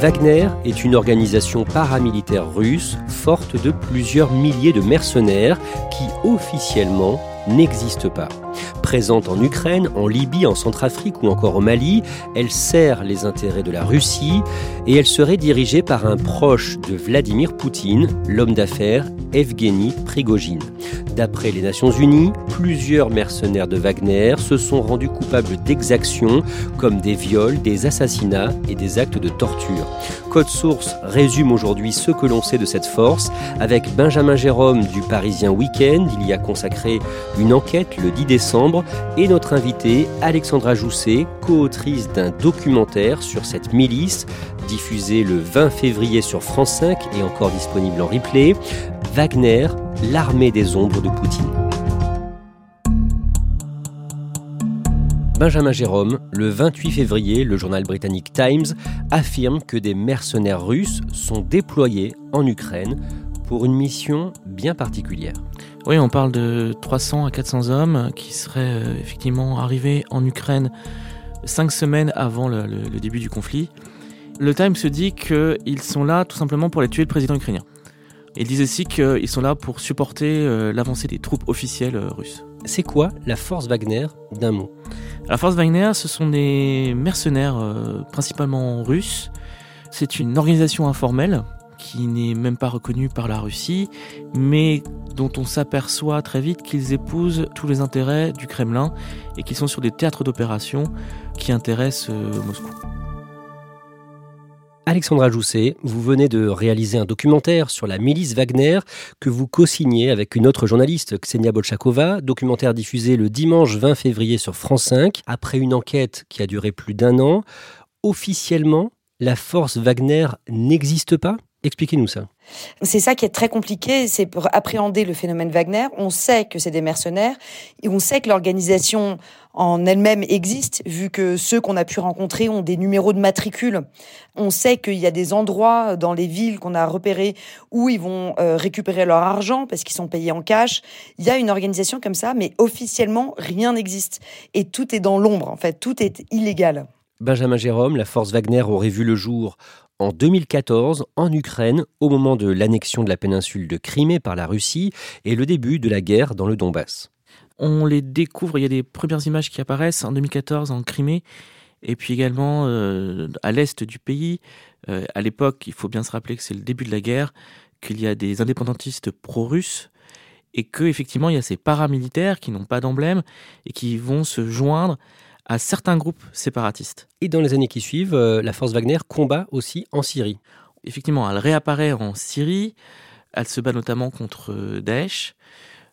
Wagner est une organisation paramilitaire russe forte de plusieurs milliers de mercenaires qui officiellement n'existent pas. Présente en Ukraine, en Libye, en Centrafrique ou encore au Mali, elle sert les intérêts de la Russie et elle serait dirigée par un proche de Vladimir Poutine, l'homme d'affaires Evgeny Prigogine. D'après les Nations Unies, plusieurs mercenaires de Wagner se sont rendus coupables d'exactions comme des viols, des assassinats et des actes de torture. Code Source résume aujourd'hui ce que l'on sait de cette force avec Benjamin Jérôme du Parisien Weekend. Il y a consacré une enquête le 10 décembre et notre invitée Alexandra Jousset, co-autrice d'un documentaire sur cette milice diffusé le 20 février sur France 5 et encore disponible en replay. Wagner, l'armée des ombres de Poutine. Benjamin Jérôme, le 28 février, le journal britannique Times affirme que des mercenaires russes sont déployés en Ukraine pour une mission bien particulière. Oui, on parle de 300 à 400 hommes qui seraient euh, effectivement arrivés en Ukraine cinq semaines avant le, le début du conflit. Le Times se dit qu'ils sont là tout simplement pour aller tuer le président ukrainien. Ils disent aussi qu'ils sont là pour supporter euh, l'avancée des troupes officielles euh, russes. C'est quoi la force Wagner d'un mot? La force Wagner, ce sont des mercenaires euh, principalement russes. C'est une organisation informelle qui n'est même pas reconnue par la Russie, mais dont on s'aperçoit très vite qu'ils épousent tous les intérêts du Kremlin et qu'ils sont sur des théâtres d'opération qui intéressent Moscou. Alexandra Jousset, vous venez de réaliser un documentaire sur la milice Wagner que vous co-signez avec une autre journaliste, Ksenia Bolchakova, documentaire diffusé le dimanche 20 février sur France 5, après une enquête qui a duré plus d'un an. Officiellement, la force Wagner n'existe pas? Expliquez-nous ça. C'est ça qui est très compliqué, c'est pour appréhender le phénomène Wagner. On sait que c'est des mercenaires et on sait que l'organisation en elle-même existe, vu que ceux qu'on a pu rencontrer ont des numéros de matricule. On sait qu'il y a des endroits dans les villes qu'on a repérés où ils vont euh, récupérer leur argent parce qu'ils sont payés en cash. Il y a une organisation comme ça, mais officiellement, rien n'existe. Et tout est dans l'ombre, en fait, tout est illégal. Benjamin Jérôme, la force Wagner aurait vu le jour en 2014 en Ukraine au moment de l'annexion de la péninsule de Crimée par la Russie et le début de la guerre dans le Donbass. On les découvre, il y a des premières images qui apparaissent en 2014 en Crimée et puis également euh, à l'est du pays. Euh, à l'époque, il faut bien se rappeler que c'est le début de la guerre, qu'il y a des indépendantistes pro-russes et que effectivement il y a ces paramilitaires qui n'ont pas d'emblème et qui vont se joindre à certains groupes séparatistes. Et dans les années qui suivent, euh, la force Wagner combat aussi en Syrie. Effectivement, elle réapparaît en Syrie, elle se bat notamment contre euh, Daesh,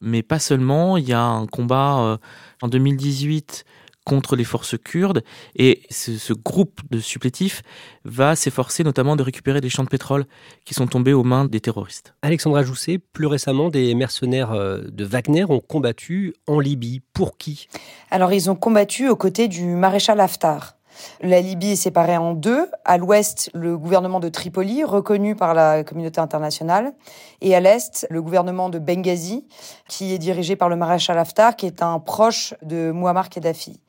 mais pas seulement, il y a un combat euh, en 2018 contre les forces kurdes. Et ce, groupe de supplétifs va s'efforcer notamment de récupérer des champs de pétrole qui sont tombés aux mains des terroristes. Alexandra Jousset, plus récemment, des mercenaires euh, de Wagner ont combattu en Libye. Pour qui? Alors, ils ont combattu aux côtés du maréchal Haftar. La Libye est séparée en deux. À l'ouest, le gouvernement de Tripoli, reconnu par la communauté internationale, et à l'est, le gouvernement de Benghazi, qui est dirigé par le maréchal Haftar, qui est un proche de Muammar Kadhafi.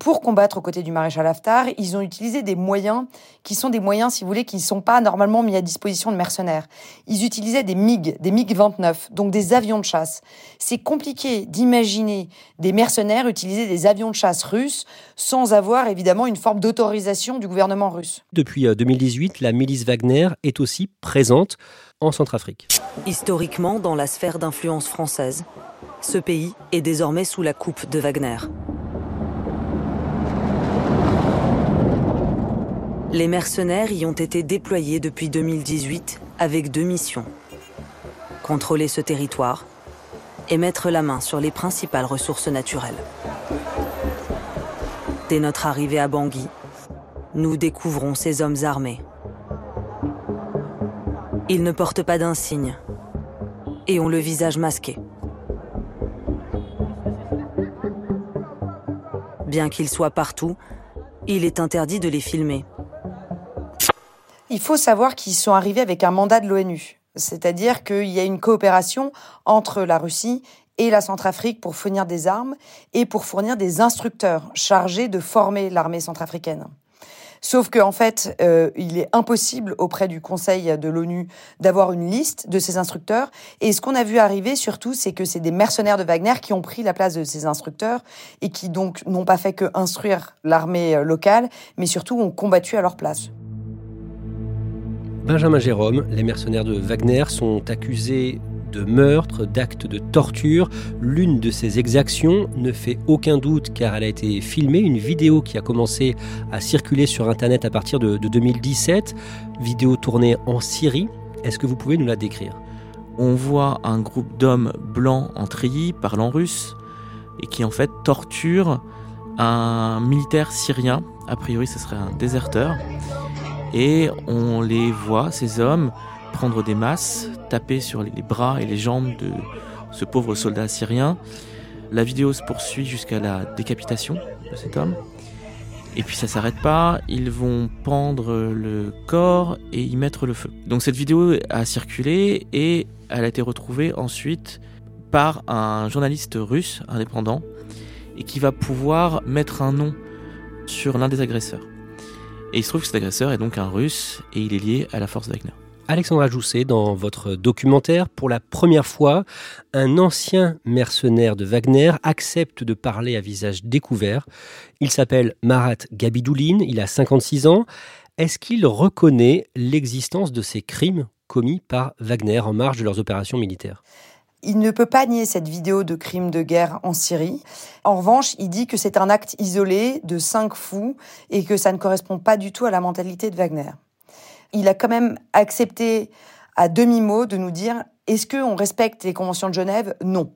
Pour combattre aux côtés du maréchal Haftar, ils ont utilisé des moyens qui sont des moyens, si vous voulez, qui ne sont pas normalement mis à disposition de mercenaires. Ils utilisaient des MiG, des MiG-29, donc des avions de chasse. C'est compliqué d'imaginer des mercenaires utiliser des avions de chasse russes sans avoir évidemment une forme d'autorisation du gouvernement russe. Depuis 2018, euh, la milice Wagner est aussi présente en Centrafrique. Historiquement, dans la sphère d'influence française, ce pays est désormais sous la coupe de Wagner. Les mercenaires y ont été déployés depuis 2018 avec deux missions. Contrôler ce territoire et mettre la main sur les principales ressources naturelles. Dès notre arrivée à Bangui, nous découvrons ces hommes armés. Ils ne portent pas d'insigne et ont le visage masqué. Bien qu'ils soient partout, il est interdit de les filmer. Il faut savoir qu'ils sont arrivés avec un mandat de l'ONU. C'est-à-dire qu'il y a une coopération entre la Russie et la Centrafrique pour fournir des armes et pour fournir des instructeurs chargés de former l'armée centrafricaine. Sauf qu'en en fait, euh, il est impossible auprès du Conseil de l'ONU d'avoir une liste de ces instructeurs. Et ce qu'on a vu arriver surtout, c'est que c'est des mercenaires de Wagner qui ont pris la place de ces instructeurs et qui donc n'ont pas fait que instruire l'armée locale, mais surtout ont combattu à leur place. Benjamin Jérôme, les mercenaires de Wagner sont accusés de meurtre, d'actes de torture. L'une de ces exactions ne fait aucun doute car elle a été filmée, une vidéo qui a commencé à circuler sur Internet à partir de, 2017, vidéo tournée en Syrie. Est-ce que vous pouvez nous la décrire? On voit un groupe d'hommes blancs en treillis, parlant russe, et qui en fait torture un militaire syrien, a priori ce serait un déserteur, et on les voit, ces hommes, prendre des masses, taper sur les bras et les jambes de ce pauvre soldat syrien. La vidéo se poursuit jusqu'à la décapitation de cet homme. Et puis ça s'arrête pas, ils vont pendre le corps et y mettre le feu. Donc cette vidéo a circulé et elle a été retrouvée ensuite par un journaliste russe indépendant et qui va pouvoir mettre un nom sur l'un des agresseurs. Et il se trouve que cet agresseur est donc un russe et il est lié à la force Wagner. Alexandra Jousset, dans votre documentaire, pour la première fois, un ancien mercenaire de Wagner accepte de parler à visage découvert. Il s'appelle Marat Gabidouline, il a 56 ans. Est-ce qu'il reconnaît l'existence de ces crimes commis par Wagner en marge de leurs opérations militaires? Il ne peut pas nier cette vidéo de crime de guerre en Syrie. En revanche, il dit que c'est un acte isolé de cinq fous et que ça ne correspond pas du tout à la mentalité de Wagner. Il a quand même accepté à demi-mot de nous dire est-ce qu'on respecte les conventions de Genève? Non.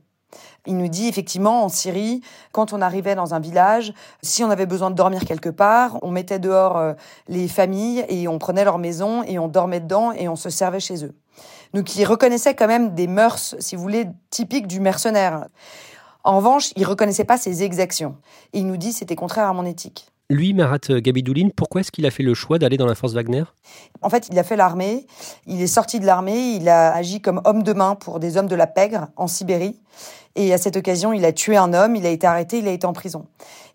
Il nous dit effectivement en Syrie, quand on arrivait dans un village, si on avait besoin de dormir quelque part, on mettait dehors euh, les familles et on prenait leur maison et on dormait dedans et on se servait chez eux. Donc il reconnaissait quand même des mœurs, si vous voulez, typiques du mercenaire. En revanche, il reconnaissait pas ses exactions. Et il nous dit c'était contraire à mon éthique. Lui, Marat Gabidouline, pourquoi est-ce qu'il a fait le choix d'aller dans la force Wagner? En fait, il a fait l'armée, il est sorti de l'armée, il a agi comme homme de main pour des hommes de la pègre en Sibérie. Et à cette occasion, il a tué un homme, il a été arrêté, il a été en prison.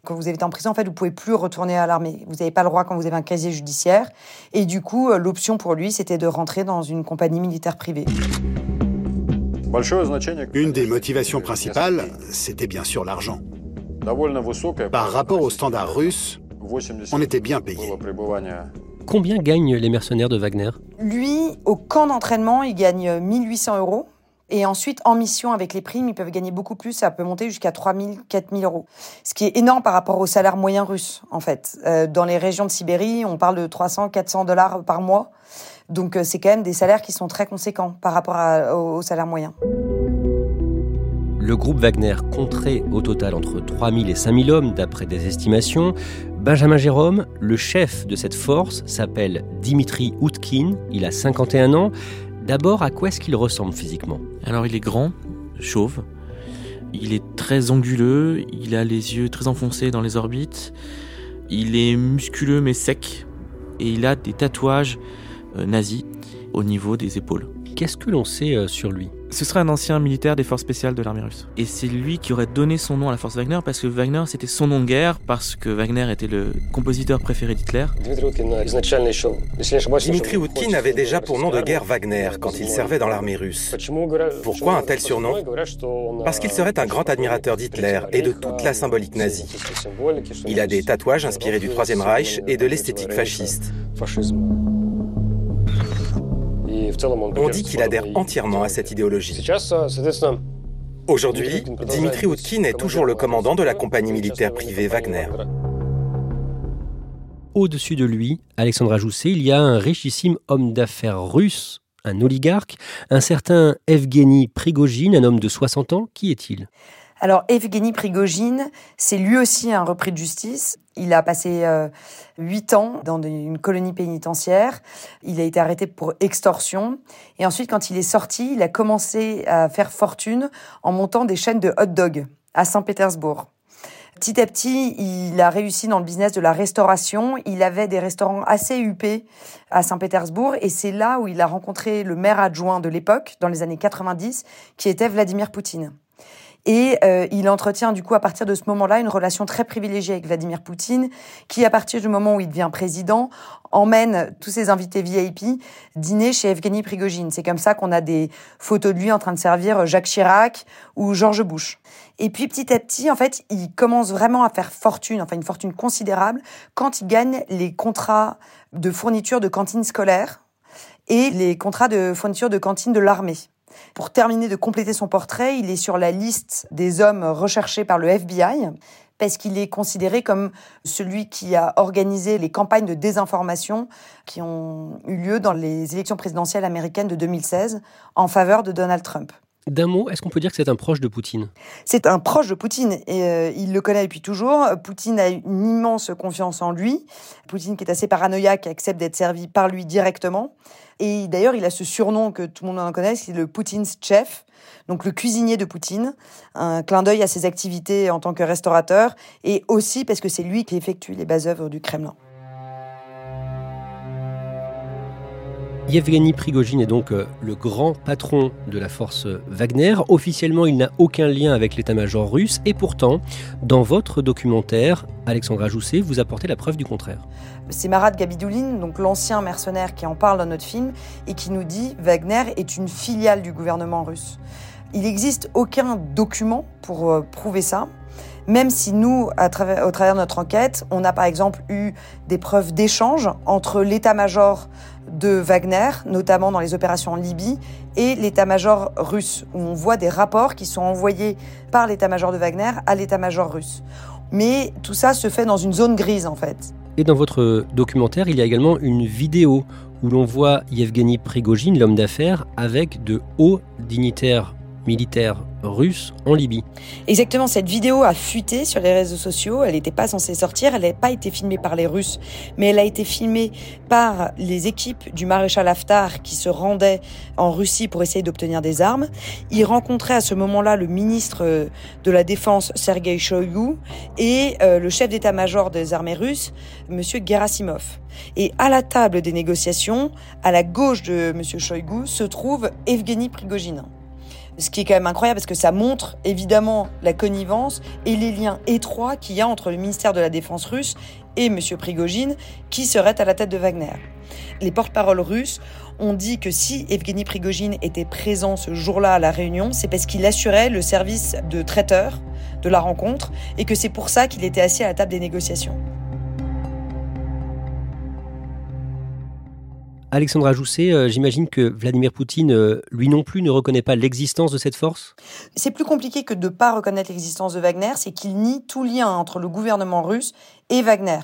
Quand vous êtes en prison, en fait, vous pouvez plus retourner à l'armée. Vous n'avez pas le droit quand vous avez un casier judiciaire. Et du coup, euh, l'option pour lui, c'était de rentrer dans une compagnie militaire privée. Une des motivations principales, c'était bien sûr l'argent. Par rapport aux standards russes, on était bien payé. Combien gagnent les mercenaires de Wagner? Lui, au camp d'entraînement, il gagne 1800 euros. Et ensuite, en mission avec les primes, ils peuvent gagner beaucoup plus. Ça peut monter jusqu'à 3 000, 4 000 euros. Ce qui est énorme par rapport au salaire moyen russe, en fait. Euh, dans les régions de Sibérie, on parle de 300, 400 dollars par mois. Donc, euh, c'est quand même des salaires qui sont très conséquents par rapport au, salaire moyen. Le groupe Wagner compterait au total entre 3 000 et 5 000 hommes, d'après des estimations. Benjamin Jérôme, le chef de cette force, s'appelle Dimitri Outkin. Il a 51 ans. D'abord, à quoi est-ce qu'il ressemble physiquement? Alors, il est grand, chauve, il est très anguleux, il a les yeux très enfoncés dans les orbites, il est musculeux mais sec, et il a des tatouages euh, nazis au niveau des épaules. Qu'est-ce que l'on sait euh, sur lui? Ce serait un ancien militaire des forces spéciales de l'armée russe. Et c'est lui qui aurait donné son nom à la force Wagner parce que Wagner c'était son nom de guerre, parce que Wagner était le compositeur préféré d'Hitler. Dimitri Outkin avait déjà pour nom de guerre Wagner quand il servait dans l'armée russe. Pourquoi un tel surnom Parce qu'il serait un grand admirateur d'Hitler et de toute la symbolique nazie. Il a des tatouages inspirés du Troisième Reich et de l'esthétique fasciste. On dit qu'il adhère entièrement à cette idéologie. Aujourd'hui, Dimitri Outkin est toujours le commandant de la compagnie militaire privée Wagner. Au-dessus de lui, Alexandra Jousset, il y a un richissime homme d'affaires russe, un oligarque, un certain Evgeny Prigogine, un homme de 60 ans. Qui est-il? Alors Evgeny Prigogine, c'est lui aussi un repris de justice. Il a passé euh, huit ans dans une colonie pénitentiaire. Il a été arrêté pour extorsion. Et ensuite, quand il est sorti, il a commencé à faire fortune en montant des chaînes de hot dog à Saint-Pétersbourg. Petit à petit, il a réussi dans le business de la restauration. Il avait des restaurants assez huppés à Saint-Pétersbourg et c'est là où il a rencontré le maire adjoint de l'époque, dans les années 90, qui était Vladimir Poutine. Et euh, il entretient du coup à partir de ce moment-là une relation très privilégiée avec Vladimir Poutine, qui à partir du moment où il devient président emmène tous ses invités VIP dîner chez Evgeny Prigogine. C'est comme ça qu'on a des photos de lui en train de servir Jacques Chirac ou George Bush. Et puis petit à petit, en fait, il commence vraiment à faire fortune, enfin une fortune considérable, quand il gagne les contrats de fourniture de cantines scolaires et les contrats de fourniture de cantines de l'armée. Pour terminer de compléter son portrait, il est sur la liste des hommes recherchés par le FBI parce qu'il est considéré comme celui qui a organisé les campagnes de désinformation qui ont eu lieu dans les élections présidentielles américaines de 2016 en faveur de Donald Trump. D'un mot, est-ce qu'on peut dire que c'est un proche de Poutine? C'est un proche de Poutine et euh, il le connaît depuis toujours. Poutine a une immense confiance en lui. Poutine qui est assez paranoïaque accepte d'être servi par lui directement. Et d'ailleurs, il a ce surnom que tout le monde en connaît, c'est le Poutine's chef, donc le cuisinier de Poutine. Un clin d'œil à ses activités en tant que restaurateur et aussi parce que c'est lui qui effectue les bases œuvres du Kremlin. Yevgeny Prigogine est donc euh, le grand patron de la force Wagner. Officiellement, il n'a aucun lien avec l'état-major russe et pourtant, dans votre documentaire, Alexandra Jousset, vous apportez la preuve du contraire. C'est Marat Gabidouline, donc l'ancien mercenaire qui en parle dans notre film et qui nous dit Wagner est une filiale du gouvernement russe. Il n'existe aucun document pour euh, prouver ça. Même si nous, au travers de notre enquête, on a par exemple eu des preuves d'échange entre l'état-major de Wagner, notamment dans les opérations en Libye, et l'état-major russe, où on voit des rapports qui sont envoyés par l'état-major de Wagner à l'état-major russe. Mais tout ça se fait dans une zone grise, en fait. Et dans votre documentaire, il y a également une vidéo où l'on voit Yevgeny Prigogine, l'homme d'affaires, avec de hauts dignitaires militaires russe en Libye. Exactement, cette vidéo a fuité sur les réseaux sociaux, elle n'était pas censée sortir, elle n'a pas été filmée par les Russes, mais elle a été filmée par les équipes du maréchal Haftar qui se rendaient en Russie pour essayer d'obtenir des armes. Il rencontrait à ce moment-là le ministre de la Défense Sergei Shoigu et euh, le chef d'état-major des armées russes, monsieur Gerasimov. Et à la table des négociations, à la gauche de monsieur Shoigu, se trouve Evgeny Prigogine. Ce qui est quand même incroyable parce que ça montre évidemment la connivence et les liens étroits qu'il y a entre le ministère de la Défense russe et M. Prigogine, qui serait à la tête de Wagner. Les porte-paroles russes ont dit que si Evgeny Prigogine était présent ce jour-là à la réunion, c'est parce qu'il assurait le service de traiteur de la rencontre et que c'est pour ça qu'il était assis à la table des négociations. Alexandra Jousset, euh, j'imagine que Vladimir Poutine, euh, lui non plus, ne reconnaît pas l'existence de cette force? C'est plus compliqué que de ne pas reconnaître l'existence de Wagner, c'est qu'il nie tout lien entre le gouvernement russe et Wagner.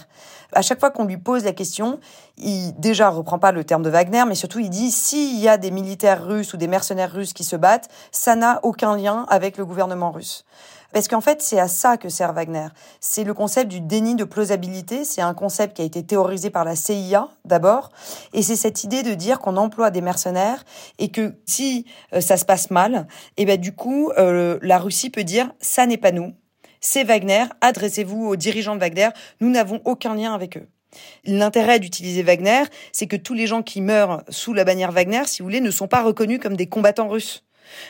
À chaque fois qu'on lui pose la question, il déjà reprend pas le terme de Wagner, mais surtout il dit s'il y a des militaires russes ou des mercenaires russes qui se battent, ça n'a aucun lien avec le gouvernement russe. Parce qu'en fait, c'est à ça que sert Wagner. C'est le concept du déni de plausibilité. C'est un concept qui a été théorisé par la CIA d'abord. Et c'est cette idée de dire qu'on emploie des mercenaires et que si euh, ça se passe mal, et eh ben du coup, euh, la Russie peut dire ça n'est pas nous, c'est Wagner. Adressez-vous aux dirigeants de Wagner. Nous n'avons aucun lien avec eux. L'intérêt d'utiliser Wagner, c'est que tous les gens qui meurent sous la bannière Wagner, si vous voulez, ne sont pas reconnus comme des combattants russes.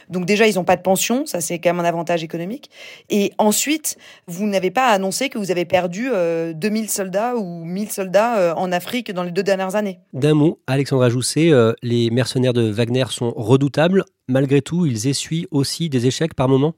Donc déjà, ils n'ont pas de pension, ça c'est quand même un avantage économique. Et ensuite, vous n'avez pas annoncé que vous avez perdu 2000 soldats ou 1000 soldats en Afrique dans les deux dernières années. D'un mot, Alexandra Jousset, les mercenaires de Wagner sont redoutables. Malgré tout, ils essuient aussi des échecs par moment?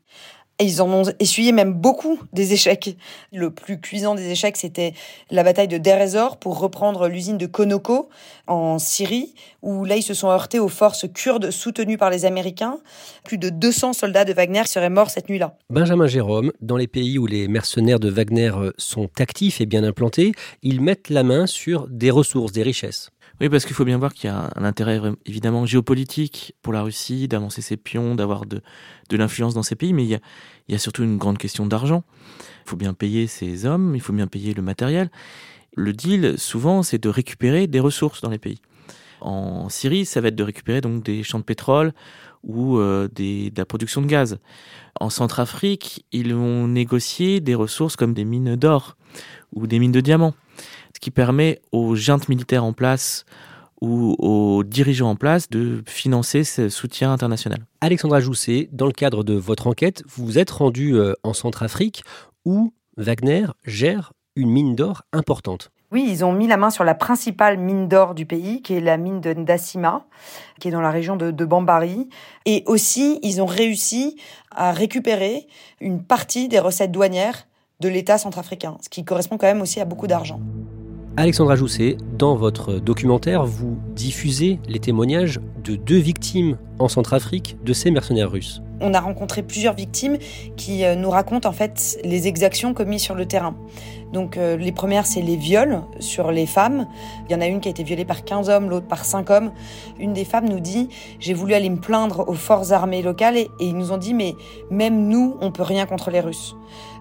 Ils en ont essuyé même beaucoup des échecs. Le plus cuisant des échecs, c'était la bataille de Deir ez-Zor pour reprendre l'usine de Konoko en Syrie, où là, ils se sont heurtés aux forces kurdes soutenues par les Américains. Plus de 200 soldats de Wagner seraient morts cette nuit-là. Benjamin Jérôme, dans les pays où les mercenaires de Wagner sont actifs et bien implantés, ils mettent la main sur des ressources, des richesses. Oui, parce qu'il faut bien voir qu'il y a un intérêt évidemment géopolitique pour la Russie d'avancer ses pions, d'avoir de, l'influence dans ces pays, mais il y, a, il y a surtout une grande question d'argent. Il faut bien payer ses hommes, il faut bien payer le matériel. Le deal, souvent, c'est de récupérer des ressources dans les pays. En Syrie, ça va être de récupérer donc des champs de pétrole ou euh, des, de la production de gaz. En Centrafrique, ils vont négocier des ressources comme des mines d'or ou des mines de diamants ce qui permet aux juntes militaires en place ou aux dirigeants en place de financer ce soutien international. Alexandra Jousset, dans le cadre de votre enquête, vous vous êtes rendu euh, en Centrafrique où Wagner gère une mine d'or importante. Oui, ils ont mis la main sur la principale mine d'or du pays, qui est la mine de Ndasima, qui est dans la région de, de, Bambari. Et aussi, ils ont réussi à récupérer une partie des recettes douanières de l'État centrafricain, ce qui correspond quand même aussi à beaucoup d'argent. Alexandra Jousset, dans votre documentaire, vous diffusez les témoignages de deux victimes en Centrafrique de ces mercenaires russes. On a rencontré plusieurs victimes qui euh, nous racontent en fait les exactions commises sur le terrain. Donc euh, les premières, c'est les viols sur les femmes. Il y en a une qui a été violée par 15 hommes, l'autre par 5 hommes. Une des femmes nous dit, j'ai voulu aller me plaindre aux forces armées locales et, ils nous ont dit, mais même nous, on peut rien contre les Russes.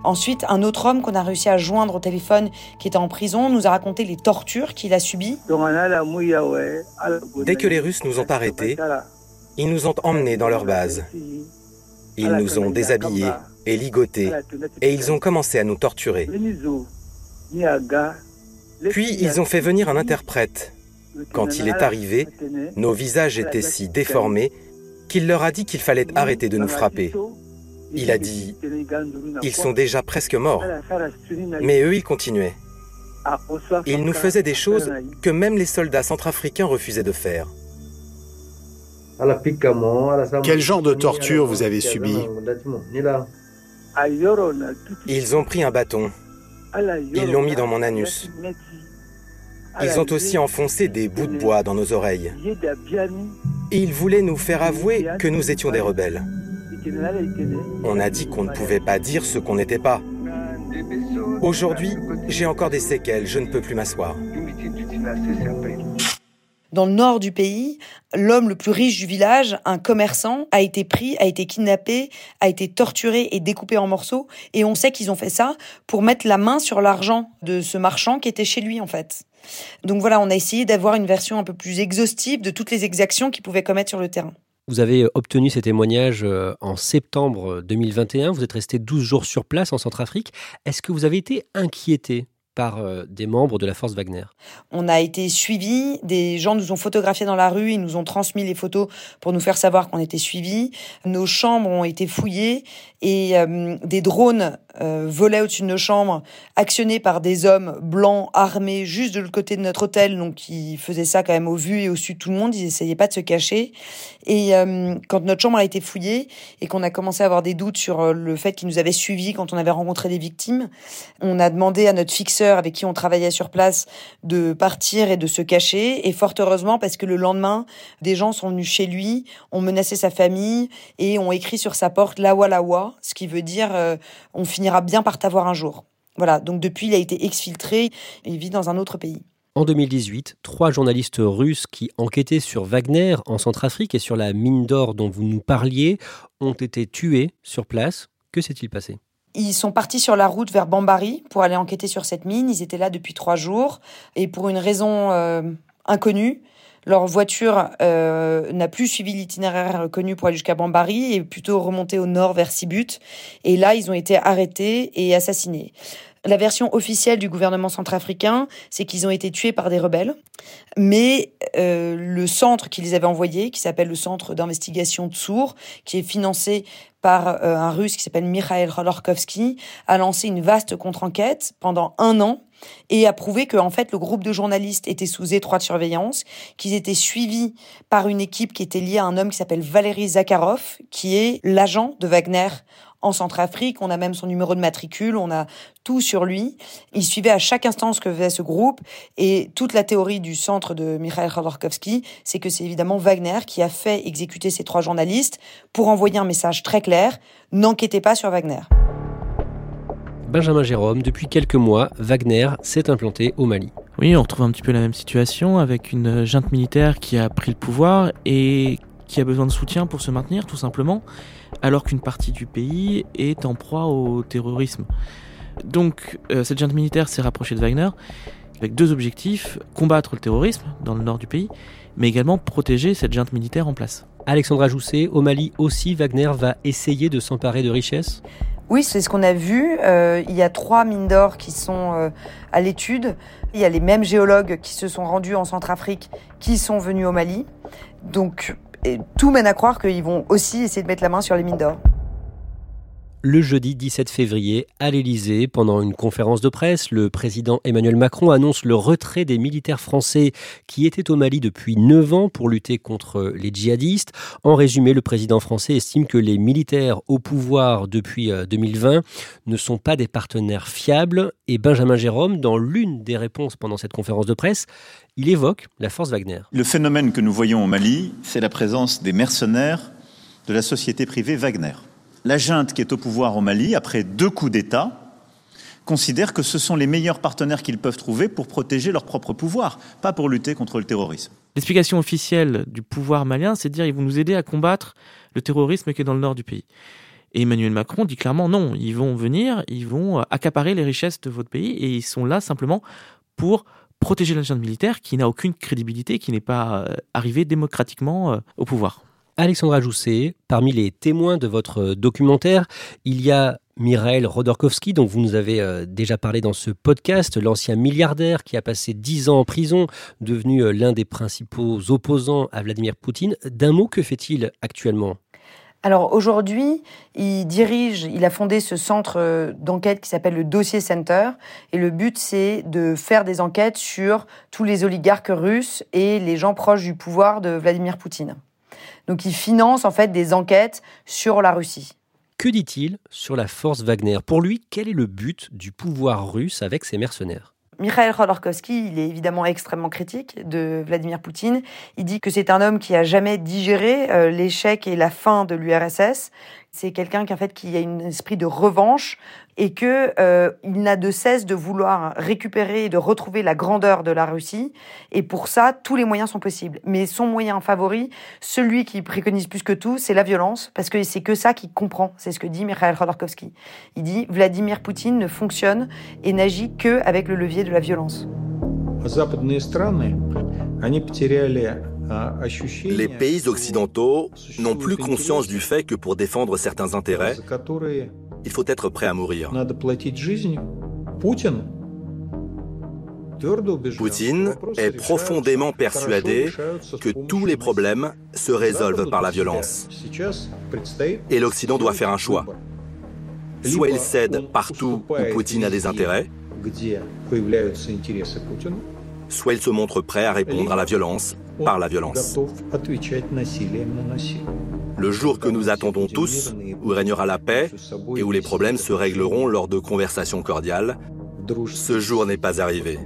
Ensuite, un autre homme qu'on a réussi à joindre au téléphone, qui était en prison, nous a raconté les tortures qu'il a subies. Dès que les Russes nous ont arrêtés, ils nous ont emmenés dans leur base. Ils nous ont déshabillés et ligotés, et ils ont commencé à nous torturer. Puis ils ont fait venir un interprète. Quand il est arrivé, nos visages étaient si déformés qu'il leur a dit qu'il fallait arrêter de nous frapper. Il a dit, ils sont déjà presque morts. Mais eux, ils continuaient. Ils nous faisaient des choses que même les soldats centrafricains refusaient de faire. Quel genre de torture vous avez subi? Ils ont pris un bâton. Ils l'ont mis dans mon anus. Ils ont aussi enfoncé des bouts de bois dans nos oreilles. Ils voulaient nous faire avouer que nous étions des rebelles. On a dit qu'on ne pouvait pas dire ce qu'on n'était pas. Aujourd'hui, j'ai encore des séquelles, je ne peux plus m'asseoir. Dans le nord du pays, l'homme le plus riche du village, un commerçant, a été pris, a été kidnappé, a été torturé et découpé en morceaux. Et on sait qu'ils ont fait ça pour mettre la main sur l'argent de ce marchand qui était chez lui, en fait. Donc voilà, on a essayé d'avoir une version un peu plus exhaustive de toutes les exactions qu'il pouvait commettre sur le terrain. Vous avez euh, obtenu ces témoignages euh, en septembre 2021. Vous êtes resté 12 jours sur place en Centrafrique. Est-ce que vous avez été inquiété? Par euh, des membres de la force Wagner. On a été suivis, des gens nous ont photographiés dans la rue, ils nous ont transmis les photos pour nous faire savoir qu'on était suivis. Nos chambres ont été fouillées et des drones euh, volait au-dessus de nos chambres, actionné par des hommes blancs armés juste de l'autre côté de notre hôtel, donc ils faisaient ça quand même au vu et au su de tout le monde, ils essayaient pas de se cacher. Et euh, quand notre chambre a été fouillée et qu'on a commencé à avoir des doutes sur euh, le fait qu'ils nous avaient suivis quand on avait rencontré des victimes, on a demandé à notre fixeur avec qui on travaillait sur place de partir et de se cacher. Et fort heureusement, parce que le lendemain, des gens sont venus chez lui, ont menacé sa famille et ont écrit sur sa porte Lawa Lawa, ce qui veut dire on finit bien par t'avoir un jour. Voilà, donc depuis, il a été exfiltré et il vit dans un autre pays. En 2018, trois journalistes russes qui enquêtaient sur Wagner en Centrafrique et sur la mine d'or dont vous nous parliez ont été tués sur place. Que s'est-il passé? Ils sont partis sur la route vers Bambari pour aller enquêter sur cette mine. Ils étaient là depuis trois jours et pour une raison euh, inconnue, leur voiture euh, n'a plus suivi l'itinéraire connu pour aller jusqu'à Bambari et plutôt remonté au nord vers Sibut. Et là, ils ont été arrêtés et assassinés. La version officielle du gouvernement centrafricain, c'est qu'ils ont été tués par des rebelles. Mais euh, le centre qui les avait envoyés, qui s'appelle le Centre d'investigation Tsour, qui est financé par euh, un russe qui s'appelle Mikhail Khodorkovsky, a lancé une vaste contre-enquête pendant un an et a prouvé que en fait le groupe de journalistes était sous étroite surveillance, qu'ils étaient suivis par une équipe qui était liée à un homme qui s'appelle Valéry Zakharov, qui est l'agent de Wagner en Centrafrique. On a même son numéro de matricule, on a tout sur lui. Il suivait à chaque instant ce que faisait ce groupe. Et toute la théorie du centre de Mikhail Khodorkovsky, c'est que c'est évidemment Wagner qui a fait exécuter ces trois journalistes pour envoyer un message très clair. N'enquêtez pas sur Wagner. Benjamin Jérôme, depuis quelques mois, Wagner s'est implanté au Mali. Oui, on retrouve un petit peu la même situation avec une junte militaire qui a pris le pouvoir et qui a besoin de soutien pour se maintenir, tout simplement, alors qu'une partie du pays est en proie au terrorisme. Donc, euh, cette junte militaire s'est rapprochée de Wagner avec deux objectifs combattre le terrorisme dans le nord du pays, mais également protéger cette junte militaire en place. Alexandra Jousset, au Mali aussi, Wagner va essayer de s'emparer de richesses? Oui, c'est ce qu'on a vu. Euh, il y a trois mines d'or qui sont euh, à l'étude. Il y a les mêmes géologues qui se sont rendus en Centrafrique qui sont venus au Mali. Donc tout mène à croire qu'ils vont aussi essayer de mettre la main sur les mines d'or le jeudi 17 février à l'Elysée. Pendant une conférence de presse, le président Emmanuel Macron annonce le retrait des militaires français qui étaient au Mali depuis 9 ans pour lutter contre les djihadistes. En résumé, le président français estime que les militaires au pouvoir depuis 2020 euh, ne sont pas des partenaires fiables. Et Benjamin Jérôme, dans l'une des réponses pendant cette conférence de presse, il évoque la force Wagner. Le phénomène que nous voyons au Mali, c'est la présence des mercenaires de la société privée Wagner la junte qui est au pouvoir au Mali, après deux coups d'État, considère que ce sont les meilleurs partenaires qu'ils peuvent trouver pour protéger leur propre pouvoir, pas pour lutter contre le terrorisme. L'explication officielle du pouvoir malien, c'est de dire qu'ils vont nous aider à combattre le terrorisme qui est dans le nord du pays. Et Emmanuel Macron dit clairement non, ils vont venir, ils vont accaparer les richesses de votre pays et ils sont là simplement pour protéger la junte militaire qui n'a aucune crédibilité, qui n'est pas euh, arrivée démocratiquement euh, au pouvoir. Alexandra Jousset, parmi les témoins de votre documentaire, il y a Mireille Rodorkovski, dont vous nous avez euh, déjà parlé dans ce podcast, l'ancien milliardaire qui a passé dix ans en prison, devenu euh, l'un des principaux opposants à Vladimir Poutine. D'un mot, que fait-il actuellement? Alors aujourd'hui, il dirige, il a fondé ce centre euh, d'enquête qui s'appelle le Dossier Center. Et le but, c'est de faire des enquêtes sur tous les oligarques russes et les gens proches du pouvoir de Vladimir Poutine. Donc il finance en fait des enquêtes sur la Russie. Que dit-il sur la force Wagner? Pour lui, quel est le but du pouvoir russe avec ses mercenaires? Mikhail Khodorkovsky, il est évidemment extrêmement critique de Vladimir Poutine. Il dit que c'est un homme qui a jamais digéré euh, l'échec et la fin de l'URSS. C'est quelqu'un qui fait a un esprit de revanche et que euh, il n'a de cesse de vouloir récupérer et de retrouver la grandeur de la Russie. Et pour ça, tous les moyens sont possibles. Mais son moyen favori, celui qui préconise plus que tout, c'est la violence, parce que c'est que ça qu'il comprend. C'est ce que dit Mikhail Khodorkovsky. Il dit Vladimir Poutine ne fonctionne et n'agit que avec le levier de la violence. Les pays occidentaux n'ont plus conscience du fait que pour défendre certains intérêts, il faut être prêt à mourir. Poutine est profondément persuadé que tous les problèmes se résolvent par la violence. Et l'Occident doit faire un choix. Soit il cède partout où Poutine a des intérêts, soit il se montre prêt à répondre à la violence par la violence. Le jour que nous attendons tous, où régnera la paix et où les problèmes se régleront lors de conversations cordiales, ce jour n'est pas arrivé.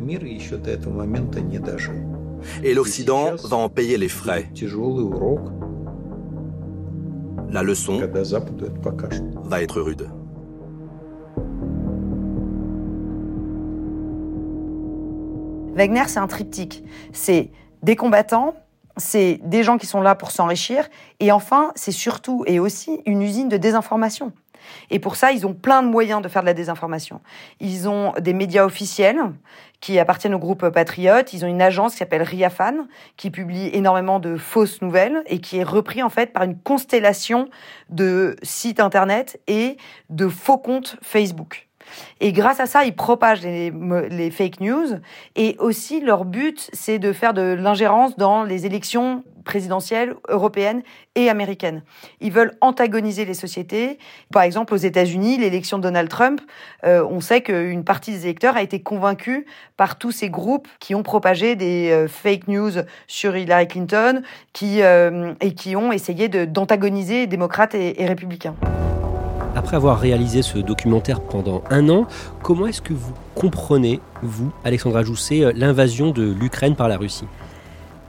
Et l'Occident va en payer les frais. La leçon va être rude. Wagner, c'est un triptyque. C'est des combattants, c'est des gens qui sont là pour s'enrichir, et enfin, c'est surtout et aussi une usine de désinformation. Et pour ça, ils ont plein de moyens de faire de la désinformation. Ils ont des médias officiels qui appartiennent au groupe Patriote. Ils ont une agence qui s'appelle Riafan, qui publie énormément de fausses nouvelles et qui est repris en fait par une constellation de sites internet et de faux comptes Facebook. Et grâce à ça, ils propagent les, fake news. Et aussi, leur but, c'est de faire de l'ingérence dans les élections présidentielles européennes et américaines. Ils veulent antagoniser les sociétés. Par exemple, aux États-Unis, l'élection de Donald Trump, euh, on sait qu'une partie des électeurs a été convaincue par tous ces groupes qui ont propagé des euh, fake news sur Hillary Clinton, qui euh, et qui ont essayé d'antagoniser démocrates et républicains. Après avoir réalisé ce documentaire pendant un an, comment est-ce que vous comprenez, vous, Alexandra Jousset, l'invasion de l'Ukraine par la Russie?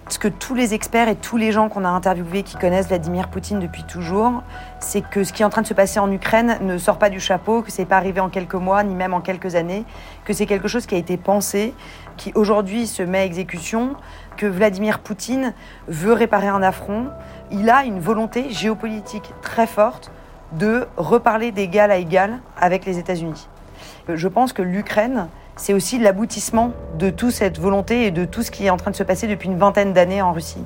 Ce que tous les experts et tous les gens qu'on a interviewés qui connaissent Vladimir Poutine depuis toujours, c'est que ce qui est en train de se passer en Ukraine ne sort pas du chapeau, que c'est pas arrivé en quelques mois, ni même en quelques années, que c'est quelque chose qui a été pensé, qui aujourd'hui se met à exécution, que Vladimir Poutine veut réparer un affront. Il a une volonté géopolitique très forte de reparler d'égal à égal avec les États-Unis. Je pense que l'Ukraine c'est aussi l'aboutissement de toute cette volonté et de tout ce qui est en train de se passer depuis une vingtaine d'années en Russie.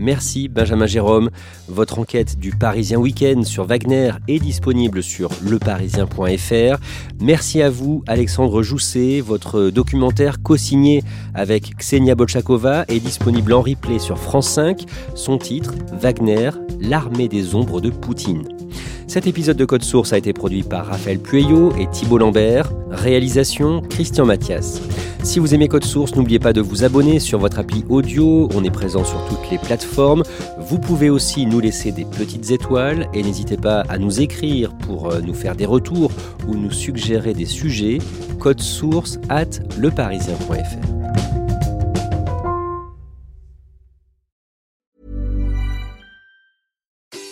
Merci Benjamin Jérôme. Votre enquête du Parisien Week-end sur Wagner est disponible sur leparisien.fr. Merci à vous Alexandre Jousset. Votre documentaire co-signé avec Ksenia Bolchakova est disponible en replay sur France 5. Son titre, Wagner, l'armée des ombres de Poutine. Cet épisode de Code Source a été produit par Raphaël Pueyo et Thibault Lambert. Réalisation Christian Mathias. Si vous aimez Code Source, n'oubliez pas de vous abonner sur votre appli audio. On est présent sur toutes les plateformes. Vous pouvez aussi nous laisser des petites étoiles et n'hésitez pas à nous écrire pour euh, nous faire des retours ou nous suggérer des sujets. Code source at leparisien.fr.